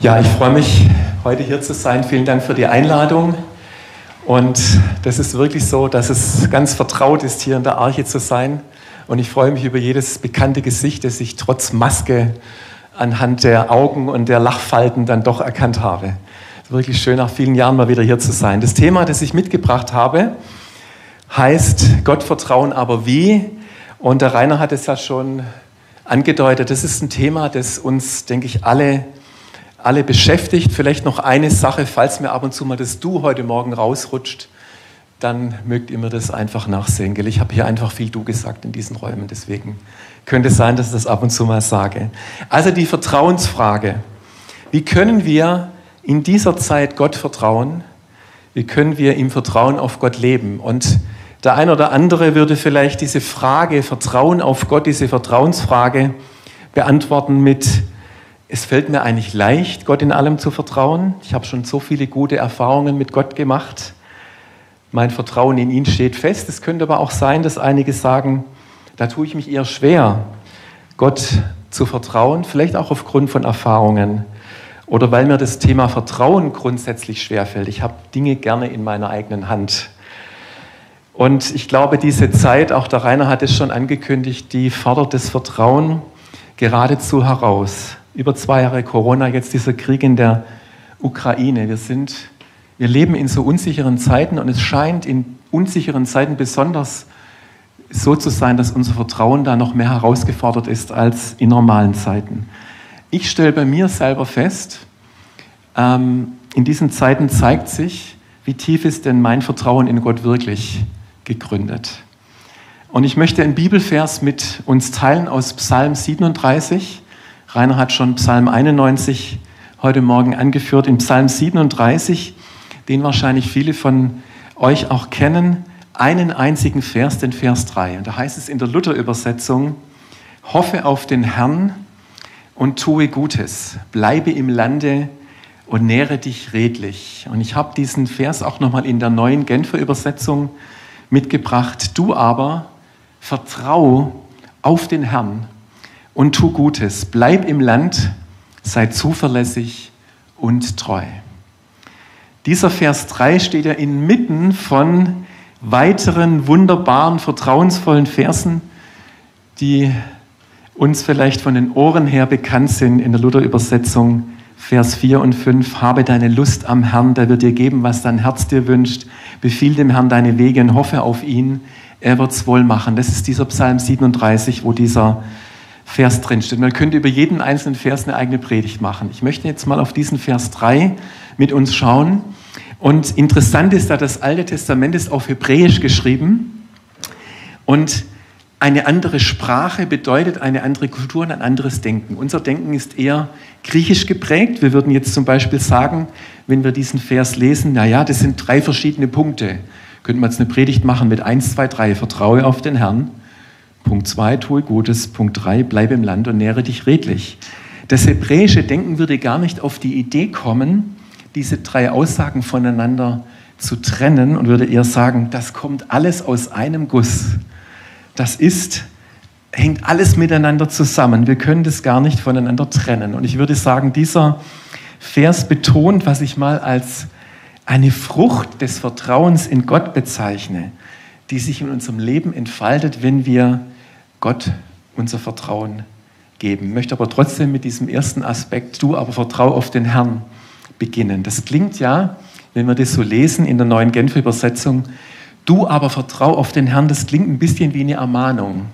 Ja, ich freue mich, heute hier zu sein. Vielen Dank für die Einladung. Und das ist wirklich so, dass es ganz vertraut ist, hier in der Arche zu sein. Und ich freue mich über jedes bekannte Gesicht, das ich trotz Maske anhand der Augen und der Lachfalten dann doch erkannt habe. Wirklich schön, nach vielen Jahren mal wieder hier zu sein. Das Thema, das ich mitgebracht habe, heißt Gottvertrauen, aber wie? Und der Rainer hat es ja schon angedeutet. Das ist ein Thema, das uns, denke ich, alle alle beschäftigt. Vielleicht noch eine Sache, falls mir ab und zu mal das Du heute Morgen rausrutscht, dann mögt ihr mir das einfach nachsehen. Gell? Ich habe hier einfach viel Du gesagt in diesen Räumen, deswegen könnte es sein, dass ich das ab und zu mal sage. Also die Vertrauensfrage. Wie können wir in dieser Zeit Gott vertrauen? Wie können wir im Vertrauen auf Gott leben? Und der ein oder andere würde vielleicht diese Frage, Vertrauen auf Gott, diese Vertrauensfrage beantworten mit, es fällt mir eigentlich leicht, Gott in allem zu vertrauen. Ich habe schon so viele gute Erfahrungen mit Gott gemacht. Mein Vertrauen in ihn steht fest. Es könnte aber auch sein, dass einige sagen, da tue ich mich eher schwer, Gott zu vertrauen, vielleicht auch aufgrund von Erfahrungen oder weil mir das Thema Vertrauen grundsätzlich schwerfällt. Ich habe Dinge gerne in meiner eigenen Hand. Und ich glaube, diese Zeit, auch der Rainer hat es schon angekündigt, die fordert das Vertrauen geradezu heraus über zwei Jahre Corona, jetzt dieser Krieg in der Ukraine. Wir sind, wir leben in so unsicheren Zeiten und es scheint in unsicheren Zeiten besonders so zu sein, dass unser Vertrauen da noch mehr herausgefordert ist als in normalen Zeiten. Ich stelle bei mir selber fest, ähm, in diesen Zeiten zeigt sich, wie tief ist denn mein Vertrauen in Gott wirklich gegründet. Und ich möchte einen Bibelvers mit uns teilen aus Psalm 37. Rainer hat schon Psalm 91 heute Morgen angeführt. In Psalm 37, den wahrscheinlich viele von euch auch kennen, einen einzigen Vers, den Vers 3. Und da heißt es in der Luther-Übersetzung, hoffe auf den Herrn und tue Gutes, bleibe im Lande und nähre dich redlich. Und ich habe diesen Vers auch nochmal in der neuen Genfer Übersetzung mitgebracht. Du aber vertrau auf den Herrn und tu Gutes. Bleib im Land, sei zuverlässig und treu. Dieser Vers 3 steht ja inmitten von weiteren wunderbaren, vertrauensvollen Versen, die uns vielleicht von den Ohren her bekannt sind in der Luther-Übersetzung. Vers 4 und 5, habe deine Lust am Herrn, der wird dir geben, was dein Herz dir wünscht. Befiehl dem Herrn deine Wege und hoffe auf ihn, er wird's wohl machen. Das ist dieser Psalm 37, wo dieser Vers drinsteht. Man könnte über jeden einzelnen Vers eine eigene Predigt machen. Ich möchte jetzt mal auf diesen Vers 3 mit uns schauen. Und interessant ist, da das Alte Testament ist auf Hebräisch geschrieben und eine andere Sprache bedeutet eine andere Kultur und ein anderes Denken. Unser Denken ist eher griechisch geprägt. Wir würden jetzt zum Beispiel sagen, wenn wir diesen Vers lesen, naja, das sind drei verschiedene Punkte. Könnten wir jetzt eine Predigt machen mit 1, 2, 3, vertraue auf den Herrn. Punkt 2, tue Gutes. Punkt 3, bleibe im Land und nähre dich redlich. Das hebräische Denken würde gar nicht auf die Idee kommen, diese drei Aussagen voneinander zu trennen und würde eher sagen, das kommt alles aus einem Guss. Das ist, hängt alles miteinander zusammen. Wir können das gar nicht voneinander trennen. Und ich würde sagen, dieser Vers betont, was ich mal als eine Frucht des Vertrauens in Gott bezeichne, die sich in unserem Leben entfaltet, wenn wir Gott unser Vertrauen geben. Ich möchte aber trotzdem mit diesem ersten Aspekt, du aber vertrau auf den Herrn, beginnen. Das klingt ja, wenn wir das so lesen in der neuen Genfer Übersetzung, du aber vertrau auf den Herrn, das klingt ein bisschen wie eine Ermahnung.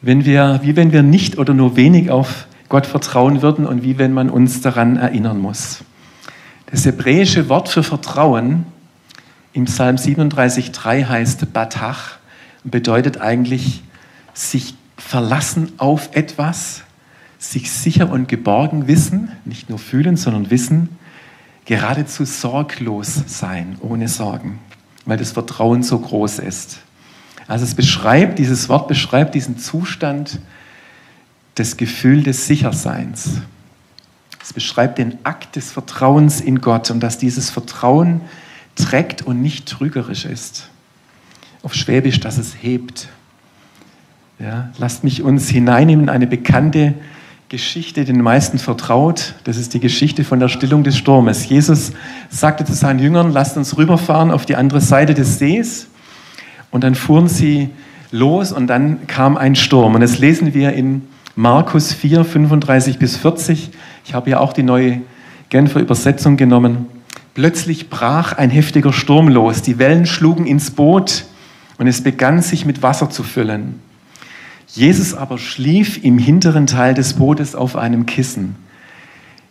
Wenn wir, wie wenn wir nicht oder nur wenig auf Gott vertrauen würden und wie wenn man uns daran erinnern muss. Das hebräische Wort für Vertrauen im Psalm 37,3 heißt Batach bedeutet eigentlich sich verlassen auf etwas, sich sicher und geborgen wissen, nicht nur fühlen, sondern wissen, geradezu sorglos sein, ohne Sorgen, weil das Vertrauen so groß ist. Also es beschreibt, dieses Wort beschreibt diesen Zustand des Gefühls des Sicherseins. Es beschreibt den Akt des Vertrauens in Gott und dass dieses Vertrauen trägt und nicht trügerisch ist. Auf Schwäbisch, dass es hebt. Ja, lasst mich uns hineinnehmen in eine bekannte Geschichte den meisten vertraut. Das ist die Geschichte von der Stillung des Sturmes. Jesus sagte zu seinen Jüngern, lasst uns rüberfahren auf die andere Seite des Sees. Und dann fuhren sie los und dann kam ein Sturm. Und das lesen wir in Markus 4, 35 bis 40. Ich habe ja auch die neue Genfer Übersetzung genommen. Plötzlich brach ein heftiger Sturm los. Die Wellen schlugen ins Boot und es begann sich mit Wasser zu füllen. Jesus aber schlief im hinteren Teil des Bootes auf einem Kissen.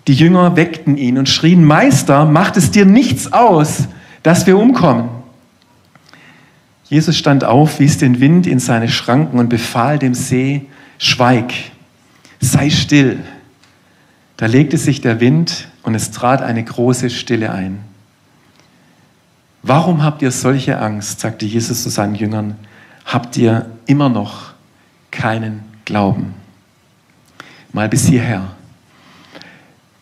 Die Jünger weckten ihn und schrien, Meister, macht es dir nichts aus, dass wir umkommen. Jesus stand auf, wies den Wind in seine Schranken und befahl dem See, schweig, sei still. Da legte sich der Wind und es trat eine große Stille ein. Warum habt ihr solche Angst, sagte Jesus zu seinen Jüngern, habt ihr immer noch keinen Glauben? Mal bis hierher.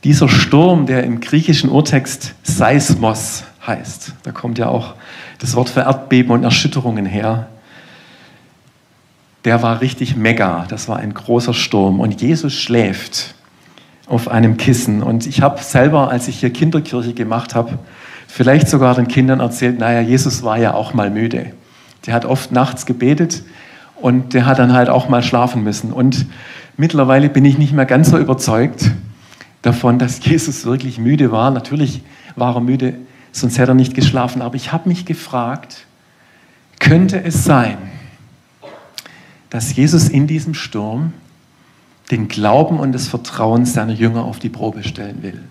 Dieser Sturm, der im griechischen Urtext Seismos heißt, da kommt ja auch das Wort für Erdbeben und Erschütterungen her, der war richtig mega. Das war ein großer Sturm. Und Jesus schläft auf einem Kissen. Und ich habe selber, als ich hier Kinderkirche gemacht habe, vielleicht sogar den Kindern erzählt, naja, Jesus war ja auch mal müde. Der hat oft nachts gebetet und der hat dann halt auch mal schlafen müssen. Und mittlerweile bin ich nicht mehr ganz so überzeugt davon, dass Jesus wirklich müde war. Natürlich war er müde, sonst hätte er nicht geschlafen. Aber ich habe mich gefragt, könnte es sein, dass Jesus in diesem Sturm den Glauben und das Vertrauen seiner Jünger auf die Probe stellen will.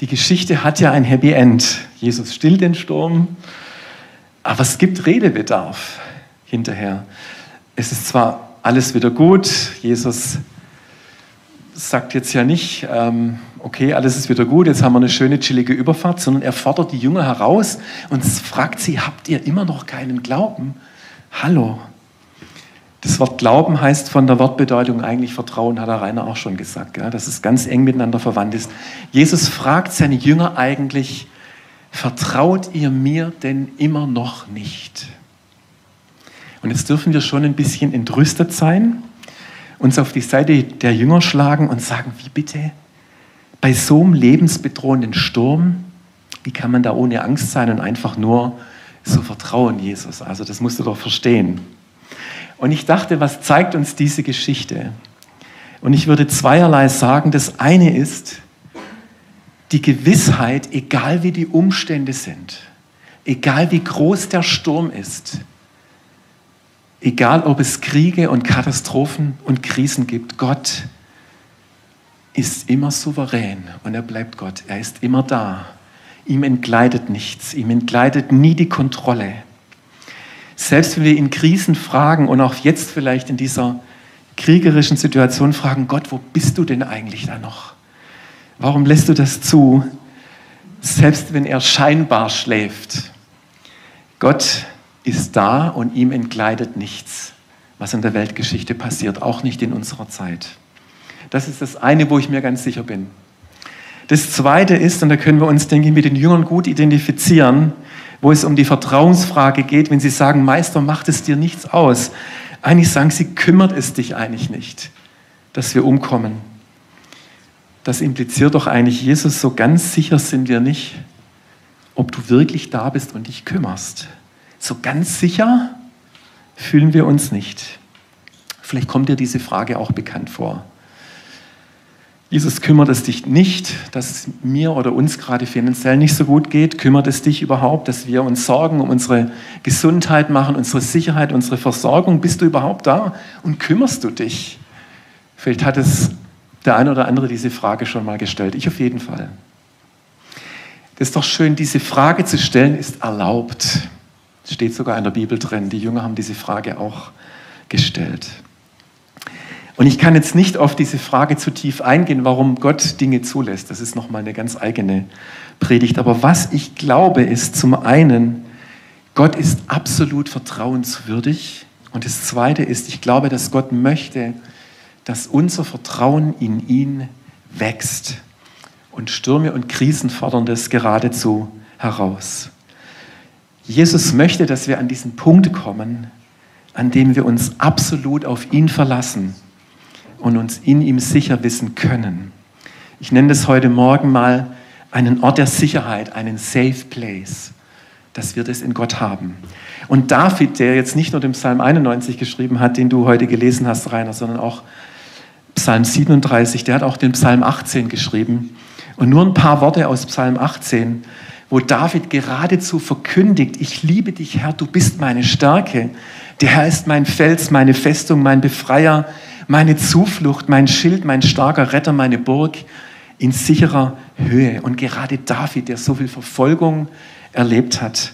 Die Geschichte hat ja ein Happy End. Jesus stillt den Sturm, aber es gibt Redebedarf hinterher. Es ist zwar alles wieder gut, Jesus sagt jetzt ja nicht, ähm, okay, alles ist wieder gut, jetzt haben wir eine schöne, chillige Überfahrt, sondern er fordert die Jünger heraus und fragt sie, habt ihr immer noch keinen Glauben? Hallo, das Wort Glauben heißt von der Wortbedeutung eigentlich Vertrauen, hat der Rainer auch schon gesagt, ja, dass es ganz eng miteinander verwandt ist. Jesus fragt seine Jünger eigentlich, vertraut ihr mir denn immer noch nicht? Und jetzt dürfen wir schon ein bisschen entrüstet sein, uns auf die Seite der Jünger schlagen und sagen, wie bitte? Bei so einem lebensbedrohenden Sturm, wie kann man da ohne Angst sein und einfach nur so vertrauen, Jesus? Also das musst du doch verstehen. Und ich dachte, was zeigt uns diese Geschichte? Und ich würde zweierlei sagen. Das eine ist die Gewissheit, egal wie die Umstände sind, egal wie groß der Sturm ist, egal ob es Kriege und Katastrophen und Krisen gibt, Gott ist immer souverän und er bleibt Gott. Er ist immer da. Ihm entgleitet nichts, ihm entgleitet nie die Kontrolle. Selbst wenn wir in Krisen fragen und auch jetzt vielleicht in dieser kriegerischen Situation fragen, Gott, wo bist du denn eigentlich da noch? Warum lässt du das zu? Selbst wenn er scheinbar schläft. Gott ist da und ihm entgleitet nichts, was in der Weltgeschichte passiert, auch nicht in unserer Zeit. Das ist das eine, wo ich mir ganz sicher bin. Das zweite ist, und da können wir uns, denke ich, mit den Jüngern gut identifizieren, wo es um die Vertrauensfrage geht, wenn sie sagen, Meister, macht es dir nichts aus. Eigentlich sagen sie, kümmert es dich eigentlich nicht, dass wir umkommen. Das impliziert doch eigentlich, Jesus, so ganz sicher sind wir nicht, ob du wirklich da bist und dich kümmerst. So ganz sicher fühlen wir uns nicht. Vielleicht kommt dir diese Frage auch bekannt vor. Jesus, kümmert es dich nicht, dass es mir oder uns gerade finanziell nicht so gut geht? Kümmert es dich überhaupt, dass wir uns Sorgen um unsere Gesundheit machen, unsere Sicherheit, unsere Versorgung? Bist du überhaupt da und kümmerst du dich? Vielleicht hat es der eine oder andere diese Frage schon mal gestellt. Ich auf jeden Fall. Das ist doch schön, diese Frage zu stellen, ist erlaubt. Steht sogar in der Bibel drin. Die Jünger haben diese Frage auch gestellt. Und ich kann jetzt nicht auf diese Frage zu tief eingehen, warum Gott Dinge zulässt. Das ist nochmal eine ganz eigene Predigt. Aber was ich glaube, ist zum einen, Gott ist absolut vertrauenswürdig. Und das Zweite ist, ich glaube, dass Gott möchte, dass unser Vertrauen in ihn wächst. Und Stürme und Krisen fordern das geradezu heraus. Jesus möchte, dass wir an diesen Punkt kommen, an dem wir uns absolut auf ihn verlassen und uns in ihm sicher wissen können. Ich nenne das heute Morgen mal einen Ort der Sicherheit, einen Safe Place, dass wir das in Gott haben. Und David, der jetzt nicht nur den Psalm 91 geschrieben hat, den du heute gelesen hast, Rainer, sondern auch Psalm 37, der hat auch den Psalm 18 geschrieben. Und nur ein paar Worte aus Psalm 18, wo David geradezu verkündigt, ich liebe dich, Herr, du bist meine Stärke. Der Herr ist mein Fels, meine Festung, mein Befreier, meine Zuflucht, mein Schild, mein starker Retter, meine Burg in sicherer Höhe. Und gerade David, der so viel Verfolgung erlebt hat,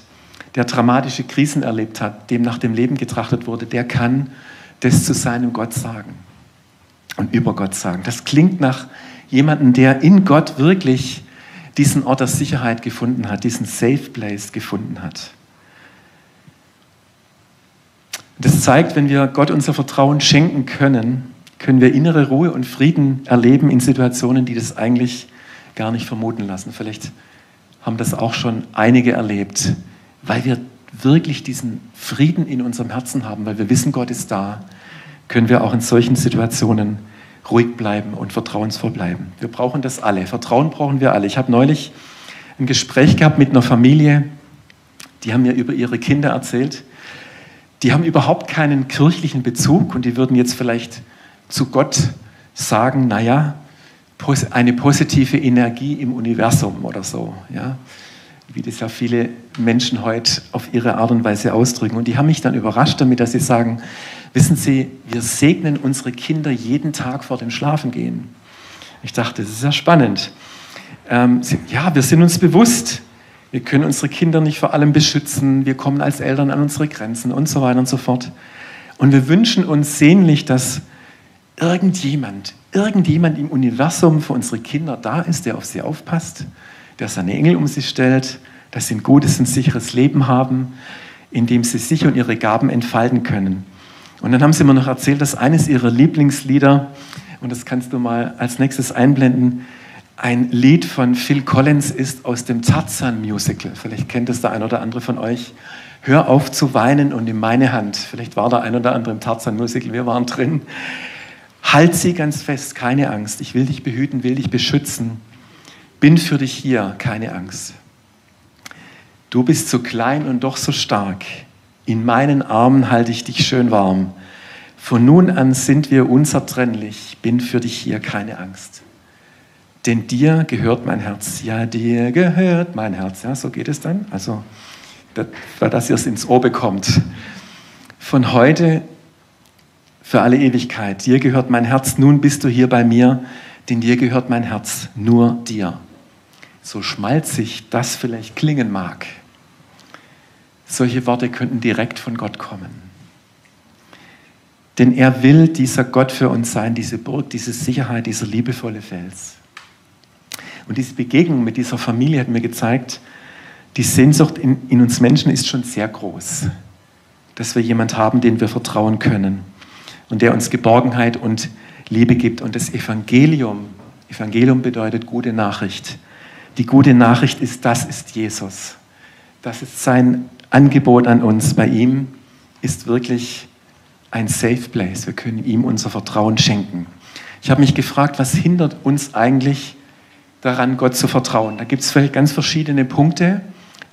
der dramatische Krisen erlebt hat, dem nach dem Leben getrachtet wurde, der kann das zu seinem Gott sagen und über Gott sagen. Das klingt nach jemandem, der in Gott wirklich diesen Ort der Sicherheit gefunden hat, diesen Safe Place gefunden hat. Das zeigt, wenn wir Gott unser Vertrauen schenken können, können wir innere Ruhe und Frieden erleben in Situationen, die das eigentlich gar nicht vermuten lassen. Vielleicht haben das auch schon einige erlebt, weil wir wirklich diesen Frieden in unserem Herzen haben, weil wir wissen, Gott ist da, können wir auch in solchen Situationen ruhig bleiben und vertrauensvoll bleiben. Wir brauchen das alle. Vertrauen brauchen wir alle. Ich habe neulich ein Gespräch gehabt mit einer Familie, die haben mir über ihre Kinder erzählt. Die haben überhaupt keinen kirchlichen Bezug und die würden jetzt vielleicht zu Gott sagen, naja, eine positive Energie im Universum oder so, ja, wie das ja viele Menschen heute auf ihre Art und Weise ausdrücken. Und die haben mich dann überrascht damit, dass sie sagen, wissen Sie, wir segnen unsere Kinder jeden Tag vor dem Schlafengehen. Ich dachte, das ist ja spannend. Ähm, sie, ja, wir sind uns bewusst, wir können unsere Kinder nicht vor allem beschützen, wir kommen als Eltern an unsere Grenzen und so weiter und so fort. Und wir wünschen uns sehnlich, dass irgendjemand, irgendjemand im Universum für unsere Kinder da ist, der auf sie aufpasst, der seine Engel um sie stellt, dass sie ein gutes und sicheres Leben haben, in dem sie sich und ihre Gaben entfalten können. Und dann haben sie mir noch erzählt, dass eines ihrer Lieblingslieder, und das kannst du mal als nächstes einblenden, ein Lied von Phil Collins ist aus dem Tarzan-Musical. Vielleicht kennt es der ein oder andere von euch. Hör auf zu weinen und nimm meine Hand. Vielleicht war der ein oder andere im Tarzan-Musical, wir waren drin. Halt sie ganz fest, keine Angst. Ich will dich behüten, will dich beschützen. Bin für dich hier, keine Angst. Du bist so klein und doch so stark. In meinen Armen halte ich dich schön warm. Von nun an sind wir unzertrennlich. Bin für dich hier, keine Angst. Denn dir gehört mein Herz. Ja, dir gehört mein Herz. Ja, so geht es dann. Also, dass ihr es ins Ohr bekommt. Von heute für alle Ewigkeit. Dir gehört mein Herz, nun bist du hier bei mir, denn dir gehört mein Herz, nur dir. So schmalzig das vielleicht klingen mag, solche Worte könnten direkt von Gott kommen. Denn er will dieser Gott für uns sein, diese Burg, diese Sicherheit, dieser liebevolle Fels. Und diese Begegnung mit dieser Familie hat mir gezeigt, die Sehnsucht in, in uns Menschen ist schon sehr groß, dass wir jemand haben, den wir vertrauen können und der uns Geborgenheit und Liebe gibt. Und das Evangelium, Evangelium bedeutet gute Nachricht. Die gute Nachricht ist, das ist Jesus. Das ist sein Angebot an uns. Bei ihm ist wirklich ein Safe Place. Wir können ihm unser Vertrauen schenken. Ich habe mich gefragt, was hindert uns eigentlich daran, Gott zu vertrauen? Da gibt es vielleicht ganz verschiedene Punkte,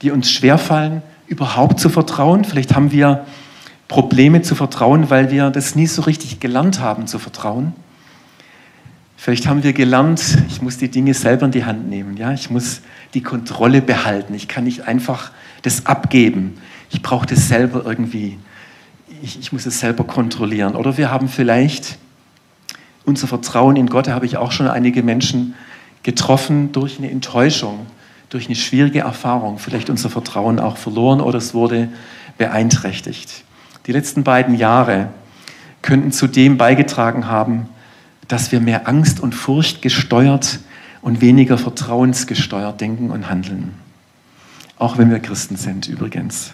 die uns schwerfallen, überhaupt zu vertrauen. Vielleicht haben wir Probleme zu vertrauen, weil wir das nie so richtig gelernt haben zu vertrauen. Vielleicht haben wir gelernt, ich muss die Dinge selber in die Hand nehmen. Ja? Ich muss die Kontrolle behalten. Ich kann nicht einfach das abgeben. Ich brauche das selber irgendwie. Ich, ich muss es selber kontrollieren. Oder wir haben vielleicht unser Vertrauen in Gott, da habe ich auch schon einige Menschen getroffen durch eine Enttäuschung, durch eine schwierige Erfahrung. Vielleicht unser Vertrauen auch verloren oder es wurde beeinträchtigt die letzten beiden Jahre könnten zu dem beigetragen haben, dass wir mehr Angst und Furcht gesteuert und weniger vertrauensgesteuert denken und handeln. Auch wenn wir Christen sind übrigens.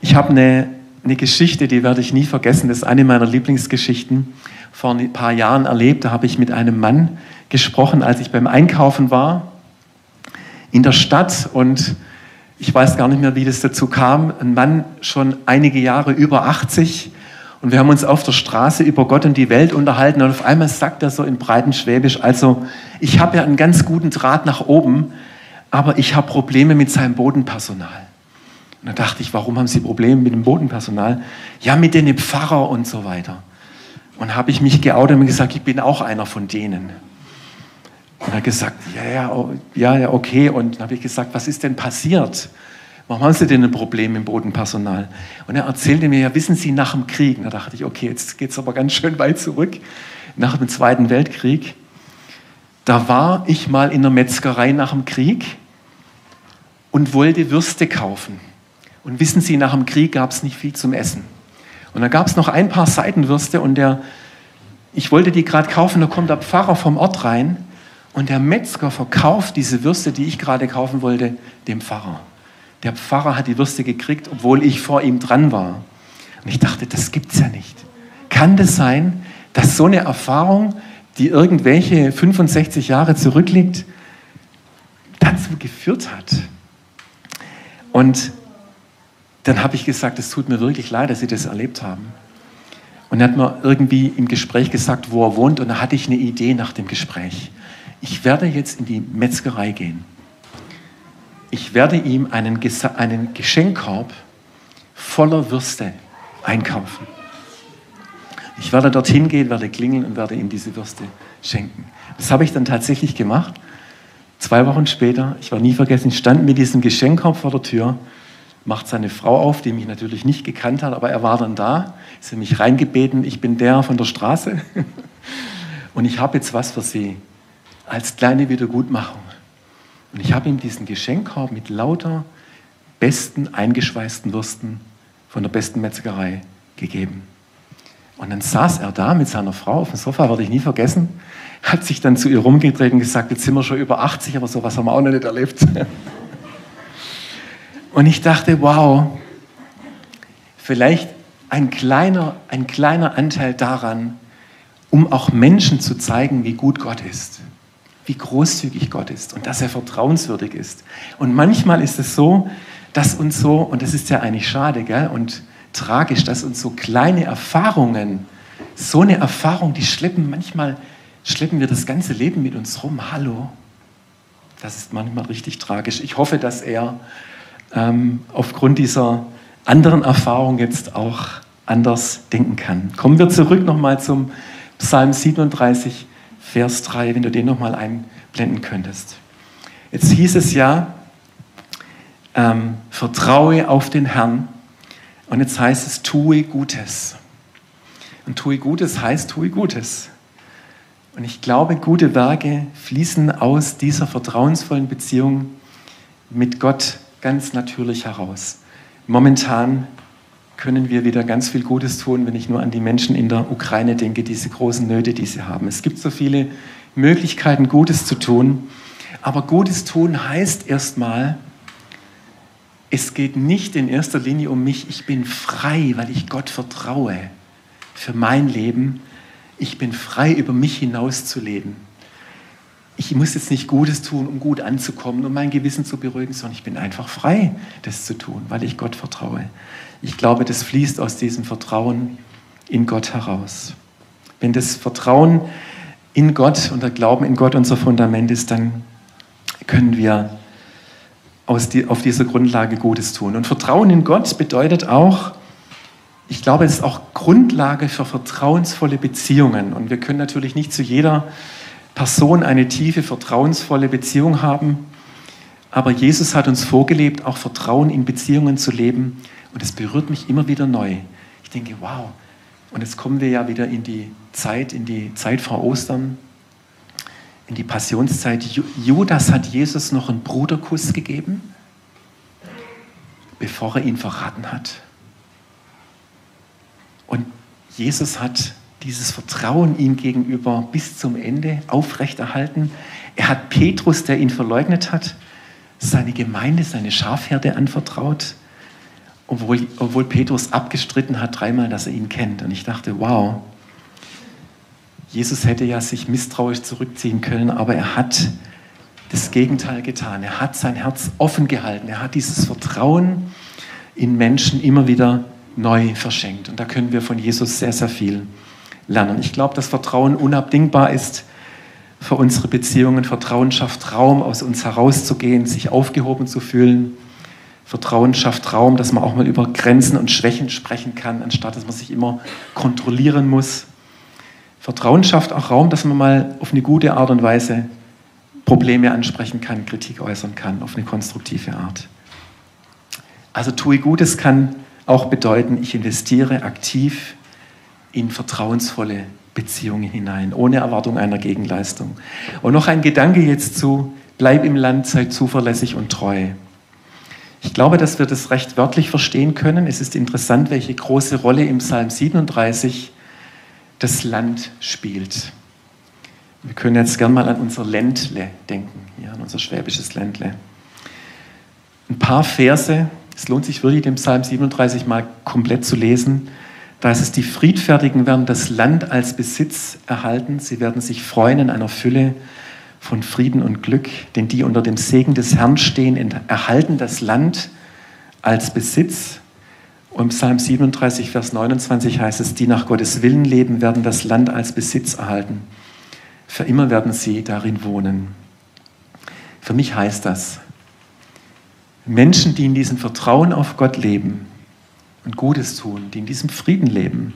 Ich habe eine, eine Geschichte, die werde ich nie vergessen. Das ist eine meiner Lieblingsgeschichten. Vor ein paar Jahren erlebt, da habe ich mit einem Mann gesprochen, als ich beim Einkaufen war in der Stadt und ich weiß gar nicht mehr, wie das dazu kam, ein Mann schon einige Jahre über 80 Und wir haben uns auf der Straße über Gott und die Welt unterhalten und auf einmal sagt er so in breiten Schwäbisch, also ich habe ja einen ganz guten Draht nach oben, aber ich habe Probleme mit seinem Bodenpersonal. Und da dachte ich, warum haben Sie Probleme mit dem Bodenpersonal? Ja, mit den Pfarrer und so weiter. Und habe ich mich geoutet und gesagt, ich bin auch einer von denen. Und er hat gesagt, ja, ja, oh, ja, ja, okay. Und dann habe ich gesagt, was ist denn passiert? Warum haben Sie denn ein Problem im Bodenpersonal? Und er erzählte mir, ja, wissen Sie, nach dem Krieg, da dachte ich, okay, jetzt geht es aber ganz schön weit zurück, nach dem Zweiten Weltkrieg, da war ich mal in der Metzgerei nach dem Krieg und wollte Würste kaufen. Und wissen Sie, nach dem Krieg gab es nicht viel zum Essen. Und da gab es noch ein paar Seitenwürste und der, ich wollte die gerade kaufen, da kommt der Pfarrer vom Ort rein und der Metzger verkauft diese Würste, die ich gerade kaufen wollte, dem Pfarrer. Der Pfarrer hat die Würste gekriegt, obwohl ich vor ihm dran war. Und ich dachte, das gibt's ja nicht. Kann das sein, dass so eine Erfahrung, die irgendwelche 65 Jahre zurückliegt, dazu geführt hat? Und dann habe ich gesagt, es tut mir wirklich leid, dass Sie das erlebt haben. Und er hat mir irgendwie im Gespräch gesagt, wo er wohnt. Und da hatte ich eine Idee nach dem Gespräch. Ich werde jetzt in die Metzgerei gehen ich werde ihm einen, einen Geschenkkorb voller Würste einkaufen. Ich werde dorthin gehen, werde klingeln und werde ihm diese Würste schenken. Das habe ich dann tatsächlich gemacht. Zwei Wochen später, ich war nie vergessen, stand mit diesem Geschenkkorb vor der Tür, macht seine Frau auf, die mich natürlich nicht gekannt hat, aber er war dann da, sie hat mich reingebeten, ich bin der von der Straße und ich habe jetzt was für Sie als kleine Wiedergutmachung. Und ich habe ihm diesen Geschenkkorb mit lauter besten eingeschweißten Würsten von der besten Metzgerei gegeben. Und dann saß er da mit seiner Frau auf dem Sofa, werde ich nie vergessen, hat sich dann zu ihr rumgedreht und gesagt, jetzt sind wir schon über 80, aber sowas haben wir auch noch nicht erlebt. Und ich dachte, wow, vielleicht ein kleiner, ein kleiner Anteil daran, um auch Menschen zu zeigen, wie gut Gott ist wie großzügig Gott ist und dass er vertrauenswürdig ist. Und manchmal ist es so, dass uns so, und das ist ja eigentlich schade gell, und tragisch, dass uns so kleine Erfahrungen, so eine Erfahrung, die schleppen manchmal, schleppen wir das ganze Leben mit uns rum. Hallo, das ist manchmal richtig tragisch. Ich hoffe, dass er ähm, aufgrund dieser anderen Erfahrung jetzt auch anders denken kann. Kommen wir zurück nochmal zum Psalm 37. Vers 3, wenn du den nochmal einblenden könntest. Jetzt hieß es ja, ähm, vertraue auf den Herrn. Und jetzt heißt es, tue Gutes. Und tue Gutes heißt, tue Gutes. Und ich glaube, gute Werke fließen aus dieser vertrauensvollen Beziehung mit Gott ganz natürlich heraus. Momentan können wir wieder ganz viel Gutes tun, wenn ich nur an die Menschen in der Ukraine denke, diese großen Nöte, die sie haben. Es gibt so viele Möglichkeiten, Gutes zu tun. Aber Gutes tun heißt erstmal, es geht nicht in erster Linie um mich. Ich bin frei, weil ich Gott vertraue für mein Leben. Ich bin frei, über mich hinaus zu leben. Ich muss jetzt nicht Gutes tun, um gut anzukommen, um mein Gewissen zu beruhigen, sondern ich bin einfach frei, das zu tun, weil ich Gott vertraue. Ich glaube, das fließt aus diesem Vertrauen in Gott heraus. Wenn das Vertrauen in Gott und der Glauben in Gott unser Fundament ist, dann können wir die, auf dieser Grundlage Gutes tun. Und Vertrauen in Gott bedeutet auch, ich glaube, es ist auch Grundlage für vertrauensvolle Beziehungen. Und wir können natürlich nicht zu jeder Person eine tiefe, vertrauensvolle Beziehung haben. Aber Jesus hat uns vorgelebt, auch Vertrauen in Beziehungen zu leben und es berührt mich immer wieder neu. Ich denke, wow. Und jetzt kommen wir ja wieder in die Zeit, in die Zeit vor Ostern, in die Passionszeit. Judas hat Jesus noch einen Bruderkuss gegeben, bevor er ihn verraten hat. Und Jesus hat dieses Vertrauen ihm gegenüber bis zum Ende aufrechterhalten. Er hat Petrus, der ihn verleugnet hat, seine Gemeinde, seine Schafherde anvertraut obwohl, obwohl Petrus abgestritten hat dreimal, dass er ihn kennt. Und ich dachte, wow, Jesus hätte ja sich misstrauisch zurückziehen können, aber er hat das Gegenteil getan. Er hat sein Herz offen gehalten. Er hat dieses Vertrauen in Menschen immer wieder neu verschenkt. Und da können wir von Jesus sehr, sehr viel lernen. Ich glaube, dass Vertrauen unabdingbar ist für unsere Beziehungen. Vertrauen schafft Raum, aus uns herauszugehen, sich aufgehoben zu fühlen. Vertrauen schafft Raum, dass man auch mal über Grenzen und Schwächen sprechen kann, anstatt dass man sich immer kontrollieren muss. Vertrauen schafft auch Raum, dass man mal auf eine gute Art und Weise Probleme ansprechen kann, Kritik äußern kann, auf eine konstruktive Art. Also tue Gutes kann auch bedeuten, ich investiere aktiv in vertrauensvolle Beziehungen hinein, ohne Erwartung einer Gegenleistung. Und noch ein Gedanke jetzt zu, bleib im Land, sei zuverlässig und treu. Ich glaube, dass wir das recht wörtlich verstehen können. Es ist interessant, welche große Rolle im Psalm 37 das Land spielt. Wir können jetzt gern mal an unser Ländle denken, ja, an unser schwäbisches Ländle. Ein paar Verse, es lohnt sich wirklich, den Psalm 37 mal komplett zu lesen. Da ist es, die Friedfertigen werden das Land als Besitz erhalten. Sie werden sich freuen in einer Fülle von Frieden und Glück. Denn die unter dem Segen des Herrn stehen, erhalten das Land als Besitz. Und Psalm 37, Vers 29 heißt es, die nach Gottes Willen leben, werden das Land als Besitz erhalten. Für immer werden sie darin wohnen. Für mich heißt das, Menschen, die in diesem Vertrauen auf Gott leben, und Gutes tun, die in diesem Frieden leben,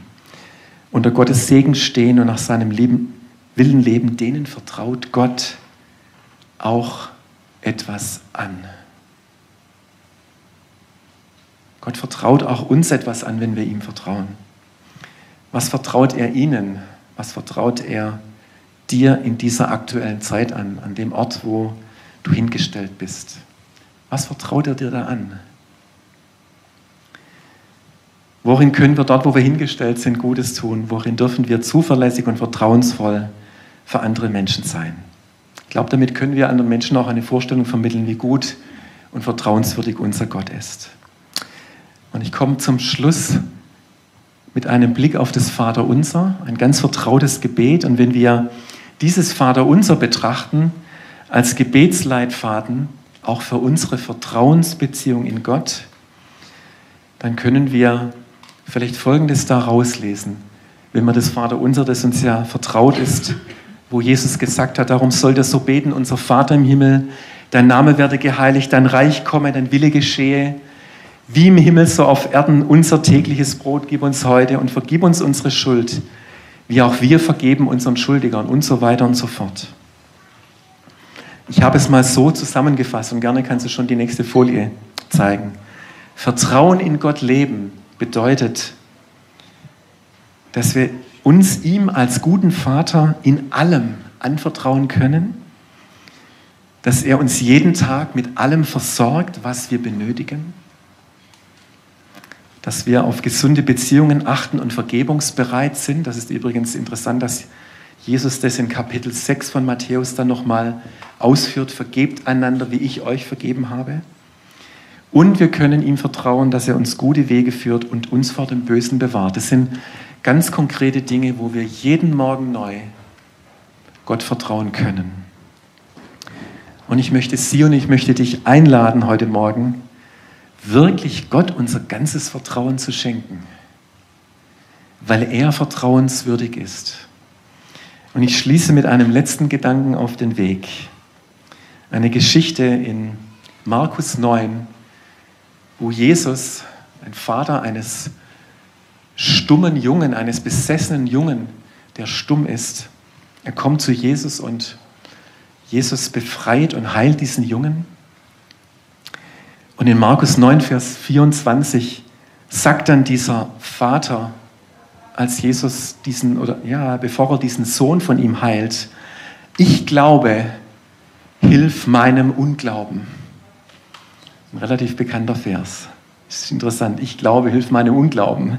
unter Gottes Segen stehen und nach seinem Leben, Willen leben, denen vertraut Gott auch etwas an. Gott vertraut auch uns etwas an, wenn wir ihm vertrauen. Was vertraut er ihnen? Was vertraut er dir in dieser aktuellen Zeit an, an dem Ort, wo du hingestellt bist? Was vertraut er dir da an? Worin können wir dort, wo wir hingestellt sind, Gutes tun? Worin dürfen wir zuverlässig und vertrauensvoll für andere Menschen sein? Ich glaube, damit können wir anderen Menschen auch eine Vorstellung vermitteln, wie gut und vertrauenswürdig unser Gott ist. Und ich komme zum Schluss mit einem Blick auf das Vaterunser, ein ganz vertrautes Gebet. Und wenn wir dieses Vaterunser betrachten als Gebetsleitfaden, auch für unsere Vertrauensbeziehung in Gott, dann können wir vielleicht Folgendes da rauslesen, wenn man das Vaterunser, das uns ja vertraut ist, wo Jesus gesagt hat, darum sollt ihr so beten, unser Vater im Himmel, dein Name werde geheiligt, dein Reich komme, dein Wille geschehe, wie im Himmel so auf Erden, unser tägliches Brot gib uns heute und vergib uns unsere Schuld, wie auch wir vergeben unseren Schuldigern und so weiter und so fort. Ich habe es mal so zusammengefasst und gerne kannst du schon die nächste Folie zeigen. Vertrauen in Gott leben bedeutet, dass wir uns ihm als guten Vater in allem anvertrauen können, dass er uns jeden Tag mit allem versorgt, was wir benötigen, dass wir auf gesunde Beziehungen achten und vergebungsbereit sind. Das ist übrigens interessant, dass Jesus das in Kapitel 6 von Matthäus dann nochmal ausführt, vergebt einander, wie ich euch vergeben habe. Und wir können ihm vertrauen, dass er uns gute Wege führt und uns vor dem Bösen bewahrt. Das sind ganz konkrete Dinge, wo wir jeden Morgen neu Gott vertrauen können. Und ich möchte Sie und ich möchte dich einladen heute Morgen, wirklich Gott unser ganzes Vertrauen zu schenken, weil er vertrauenswürdig ist. Und ich schließe mit einem letzten Gedanken auf den Weg. Eine Geschichte in Markus 9, wo Jesus, ein Vater eines stummen Jungen, eines besessenen Jungen, der stumm ist, er kommt zu Jesus und Jesus befreit und heilt diesen Jungen. Und in Markus 9, Vers 24 sagt dann dieser Vater, als Jesus diesen, oder ja, bevor er diesen Sohn von ihm heilt, ich glaube, hilf meinem Unglauben. Ein relativ bekannter Vers. Das ist interessant. Ich glaube, hilf meinem Unglauben.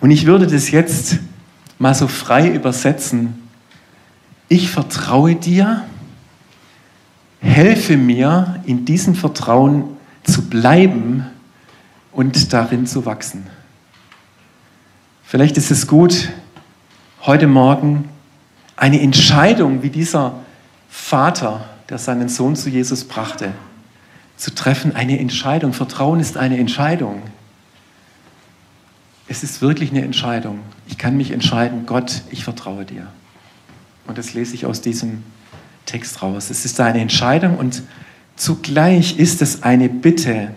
Und ich würde das jetzt mal so frei übersetzen. Ich vertraue dir, helfe mir, in diesem Vertrauen zu bleiben und darin zu wachsen. Vielleicht ist es gut, heute Morgen eine Entscheidung wie dieser Vater, der seinen Sohn zu Jesus brachte, zu treffen, eine Entscheidung. Vertrauen ist eine Entscheidung. es ist wirklich eine Entscheidung. Ich kann mich entscheiden, Gott, ich vertraue dir. Und das lese ich aus diesem Text raus. Es ist eine Entscheidung und zugleich ist es eine Bitte.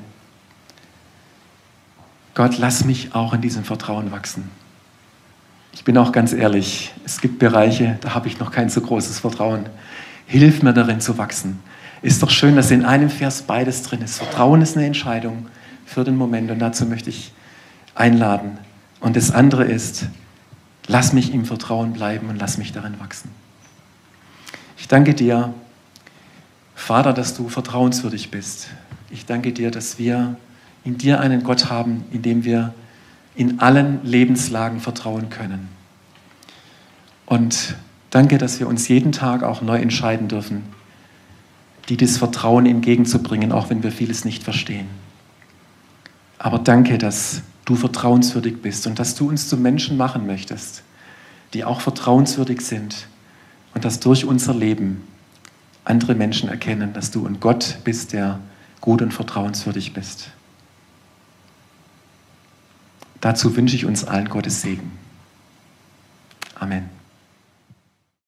Gott, lass mich auch in diesem Vertrauen wachsen. Ich bin auch ganz ehrlich, es gibt Bereiche, da habe ich noch kein so großes Vertrauen. Hilf mir darin zu wachsen. Ist doch schön, dass in einem Vers beides drin ist. Vertrauen ist eine Entscheidung für den Moment und dazu möchte ich einladen. Und das andere ist, lass mich im Vertrauen bleiben und lass mich darin wachsen. Ich danke dir, Vater, dass du vertrauenswürdig bist. Ich danke dir, dass wir in dir einen Gott haben, in dem wir in allen Lebenslagen vertrauen können. Und danke, dass wir uns jeden Tag auch neu entscheiden dürfen, die das Vertrauen entgegenzubringen, auch wenn wir vieles nicht verstehen. Aber danke, dass du vertrauenswürdig bist und dass du uns zu Menschen machen möchtest, die auch vertrauenswürdig sind und dass durch unser Leben andere Menschen erkennen, dass du ein Gott bist, der gut und vertrauenswürdig bist. Dazu wünsche ich uns allen Gottes Segen. Amen.